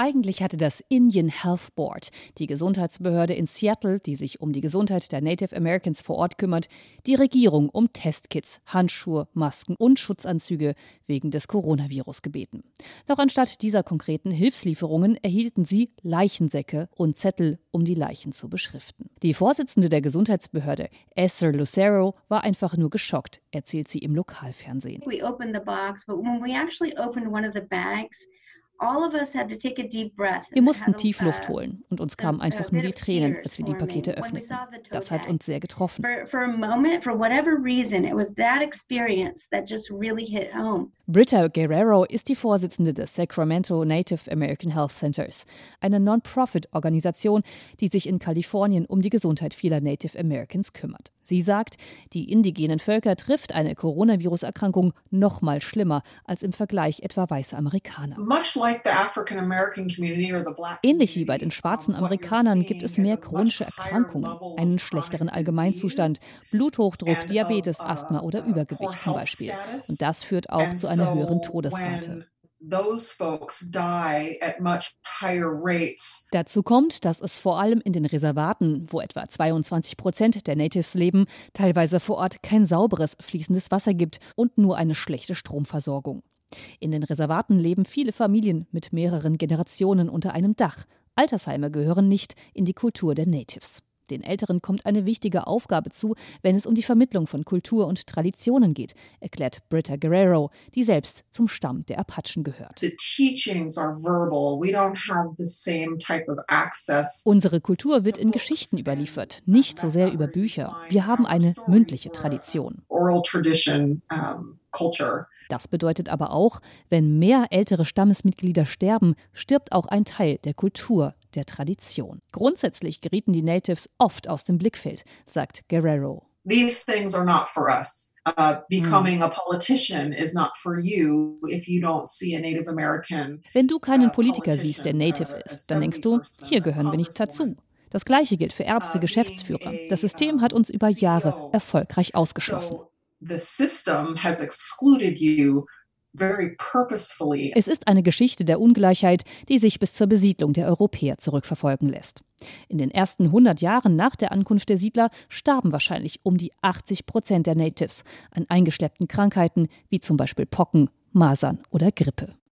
Eigentlich hatte das Indian Health Board, die Gesundheitsbehörde in Seattle, die sich um die Gesundheit der Native Americans vor Ort kümmert, die Regierung um Testkits, Handschuhe, Masken und Schutzanzüge wegen des Coronavirus gebeten. Doch anstatt dieser konkreten Hilfslieferungen erhielten sie Leichensäcke und Zettel, um die Leichen zu beschriften. Die Vorsitzende der Gesundheitsbehörde, Esther Lucero, war einfach nur geschockt, erzählt sie im Lokalfernsehen. We opened the box, but when we actually opened one of the bags, wir mussten tief Luft uh, holen und uns kamen einfach nur die Tränen, als wir die Pakete öffneten. Das hat uns sehr getroffen. Britta Guerrero ist die Vorsitzende des Sacramento Native American Health Centers, eine Non-Profit-Organisation, die sich in Kalifornien um die Gesundheit vieler Native Americans kümmert. Sie sagt, die indigenen Völker trifft eine Coronavirus-Erkrankung noch mal schlimmer als im Vergleich etwa weiße Amerikaner. Ähnlich wie bei den schwarzen Amerikanern gibt es mehr chronische Erkrankungen, einen schlechteren Allgemeinzustand, Bluthochdruck, Diabetes, Asthma oder Übergewicht zum Beispiel. Und das führt auch zu einer höheren Todesrate. Dazu kommt, dass es vor allem in den Reservaten, wo etwa 22 Prozent der Natives leben, teilweise vor Ort kein sauberes, fließendes Wasser gibt und nur eine schlechte Stromversorgung. In den Reservaten leben viele Familien mit mehreren Generationen unter einem Dach. Altersheime gehören nicht in die Kultur der Natives. Den Älteren kommt eine wichtige Aufgabe zu, wenn es um die Vermittlung von Kultur und Traditionen geht, erklärt Britta Guerrero, die selbst zum Stamm der Apachen gehört. Unsere Kultur wird in Geschichten überliefert, nicht so sehr über Bücher. Wir haben eine mündliche Tradition. Das bedeutet aber auch, wenn mehr ältere Stammesmitglieder sterben, stirbt auch ein Teil der Kultur, der Tradition. Grundsätzlich gerieten die Natives oft aus dem Blickfeld, sagt Guerrero. These things are not for us. Uh, becoming a politician is not for you if you don't see a Native American. Wenn du keinen uh, Politiker siehst, der Native uh, ist, dann denkst du, hier gehören wir nicht dazu. Das gleiche gilt für Ärzte, Geschäftsführer. Das System hat uns über Jahre e erfolgreich ausgeschlossen. The system has excluded you es ist eine Geschichte der Ungleichheit, die sich bis zur Besiedlung der Europäer zurückverfolgen lässt. In den ersten 100 Jahren nach der Ankunft der Siedler starben wahrscheinlich um die 80 Prozent der Natives an eingeschleppten Krankheiten wie zum Beispiel Pocken, Masern oder Grippe.